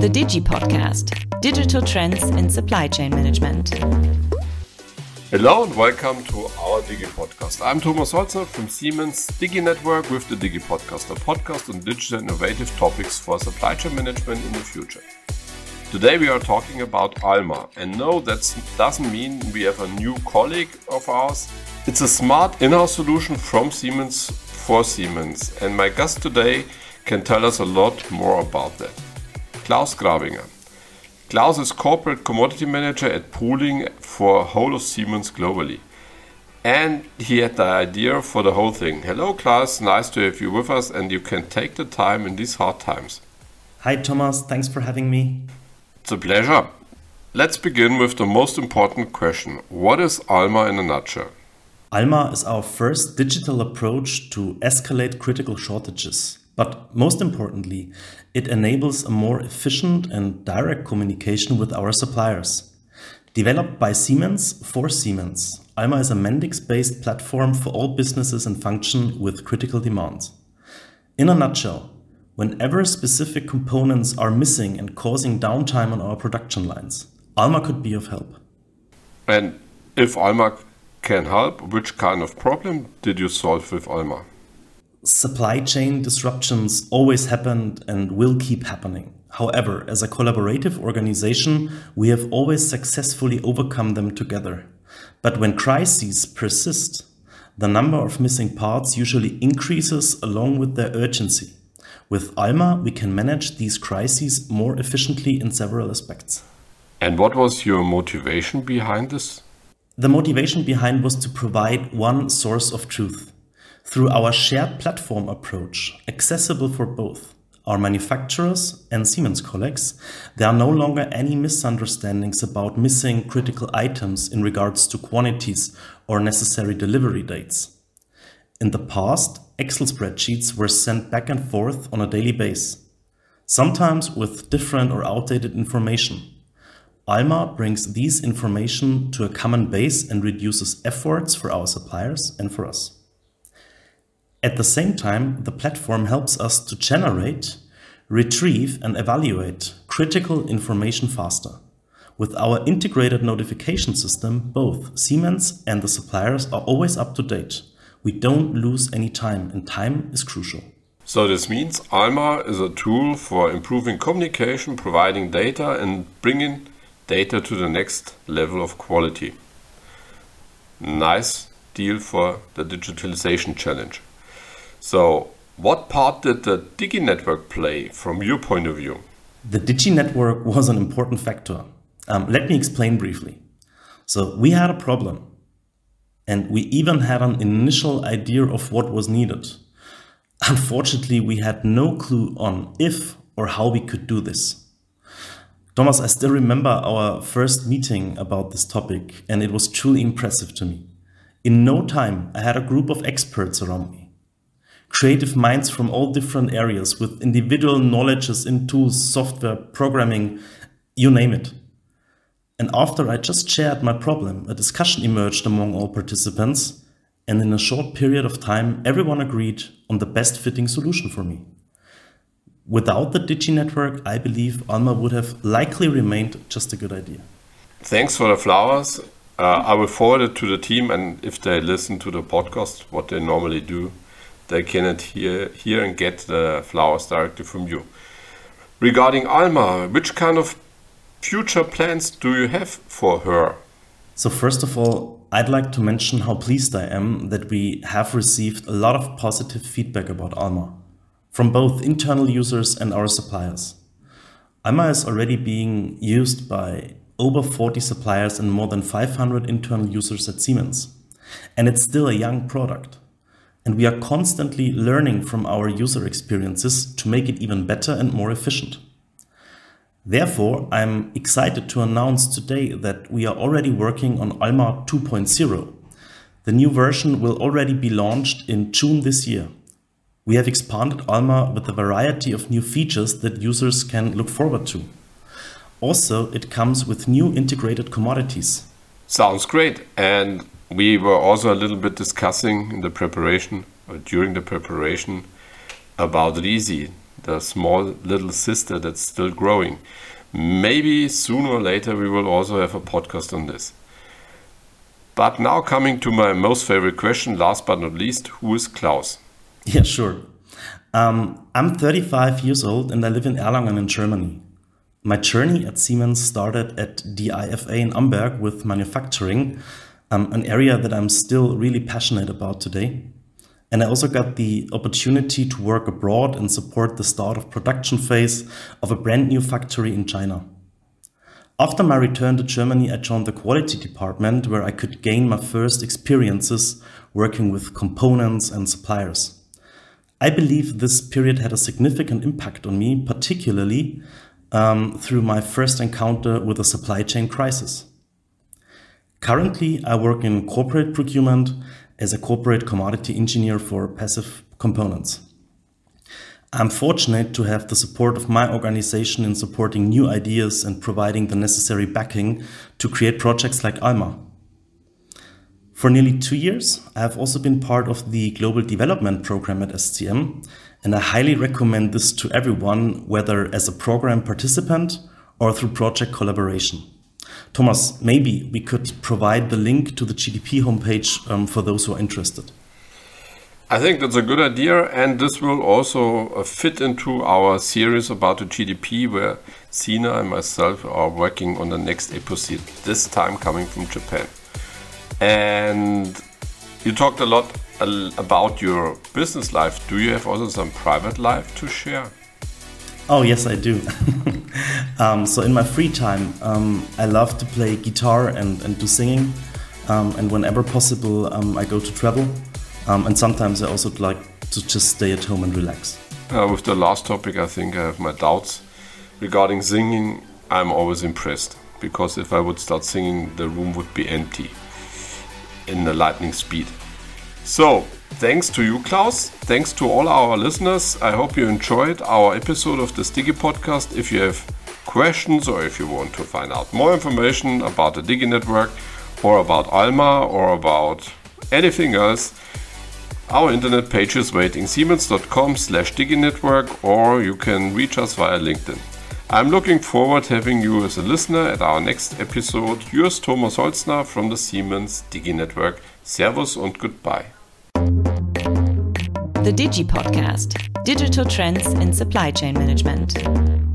the Digi Podcast Digital Trends in Supply Chain Management. Hello and welcome to our Digi Podcast. I'm Thomas Holzner from Siemens Digi Network with the Digi Podcast, a podcast on digital innovative topics for supply chain management in the future. Today we are talking about Alma, and no, that doesn't mean we have a new colleague of ours. It's a smart in-house solution from Siemens for Siemens, and my guest today can tell us a lot more about that. Claus Grabinger. Claus is corporate commodity manager at pooling for whole of Siemens globally. And he had the idea for the whole thing. Hello, Claus. Nice to have you with us, and you can take the time in these hard times. Hi, Thomas. Thanks for having me. It's a pleasure. Let's begin with the most important question What is ALMA in a nutshell? ALMA is our first digital approach to escalate critical shortages. But most importantly, it enables a more efficient and direct communication with our suppliers. Developed by Siemens for Siemens, Alma is a Mendix based platform for all businesses and function with critical demands. In a nutshell, whenever specific components are missing and causing downtime on our production lines, Alma could be of help. And if Alma can help, which kind of problem did you solve with Alma? Supply chain disruptions always happened and will keep happening. However, as a collaborative organization, we have always successfully overcome them together. But when crises persist, the number of missing parts usually increases along with their urgency. With Alma, we can manage these crises more efficiently in several aspects. And what was your motivation behind this? The motivation behind was to provide one source of truth through our shared platform approach, accessible for both our manufacturers and Siemens colleagues, there are no longer any misunderstandings about missing critical items in regards to quantities or necessary delivery dates. In the past, Excel spreadsheets were sent back and forth on a daily basis, sometimes with different or outdated information. Alma brings these information to a common base and reduces efforts for our suppliers and for us. At the same time, the platform helps us to generate, retrieve, and evaluate critical information faster. With our integrated notification system, both Siemens and the suppliers are always up to date. We don't lose any time, and time is crucial. So, this means Alma is a tool for improving communication, providing data, and bringing data to the next level of quality. Nice deal for the digitalization challenge. So, what part did the Digi network play from your point of view? The Digi network was an important factor. Um, let me explain briefly. So, we had a problem, and we even had an initial idea of what was needed. Unfortunately, we had no clue on if or how we could do this. Thomas, I still remember our first meeting about this topic, and it was truly impressive to me. In no time, I had a group of experts around me creative minds from all different areas with individual knowledges in tools, software, programming, you name it. And after I just shared my problem, a discussion emerged among all participants, and in a short period of time, everyone agreed on the best fitting solution for me. Without the Digi network, I believe Alma would have likely remained just a good idea. Thanks for the flowers. Uh, I will forward it to the team, and if they listen to the podcast, what they normally do, they cannot hear, hear and get the flowers directly from you. Regarding Alma, which kind of future plans do you have for her? So, first of all, I'd like to mention how pleased I am that we have received a lot of positive feedback about Alma from both internal users and our suppliers. Alma is already being used by over 40 suppliers and more than 500 internal users at Siemens. And it's still a young product and we are constantly learning from our user experiences to make it even better and more efficient. Therefore, I'm excited to announce today that we are already working on Alma 2.0. The new version will already be launched in June this year. We have expanded Alma with a variety of new features that users can look forward to. Also, it comes with new integrated commodities. Sounds great. And we were also a little bit discussing in the preparation or during the preparation about RISI, the small little sister that's still growing. Maybe sooner or later we will also have a podcast on this. But now coming to my most favorite question, last but not least, who is Claus? Yeah, sure. Um, I'm 35 years old and I live in Erlangen in Germany. My journey at Siemens started at DIFA in Amberg with manufacturing, um, an area that I'm still really passionate about today. And I also got the opportunity to work abroad and support the start of production phase of a brand new factory in China. After my return to Germany, I joined the quality department where I could gain my first experiences working with components and suppliers. I believe this period had a significant impact on me, particularly um, through my first encounter with a supply chain crisis. Currently, I work in corporate procurement as a corporate commodity engineer for passive components. I'm fortunate to have the support of my organization in supporting new ideas and providing the necessary backing to create projects like ALMA. For nearly two years, I have also been part of the Global Development Program at STM, and I highly recommend this to everyone, whether as a program participant or through project collaboration. Thomas, maybe we could provide the link to the GDP homepage um, for those who are interested. I think that's a good idea, and this will also uh, fit into our series about the GDP, where Sina and myself are working on the next episode, this time coming from Japan. And you talked a lot about your business life. Do you have also some private life to share? Oh, yes, I do. um, so, in my free time, um, I love to play guitar and, and do singing. Um, and whenever possible, um, I go to travel. Um, and sometimes I also like to just stay at home and relax. Uh, with the last topic, I think I have my doubts. Regarding singing, I'm always impressed because if I would start singing, the room would be empty in the lightning speed. So, thanks to you, Claus. Thanks to all our listeners. I hope you enjoyed our episode of the Digi Podcast. If you have questions or if you want to find out more information about the Digi Network or about Alma or about anything else, our internet page is waiting siemens.com slash diginetwork or you can reach us via LinkedIn. I'm looking forward to having you as a listener at our next episode. Yours Thomas Holzner from the Siemens Digi Network. Servus und goodbye. The Digi Podcast Digital Trends in Supply Chain Management.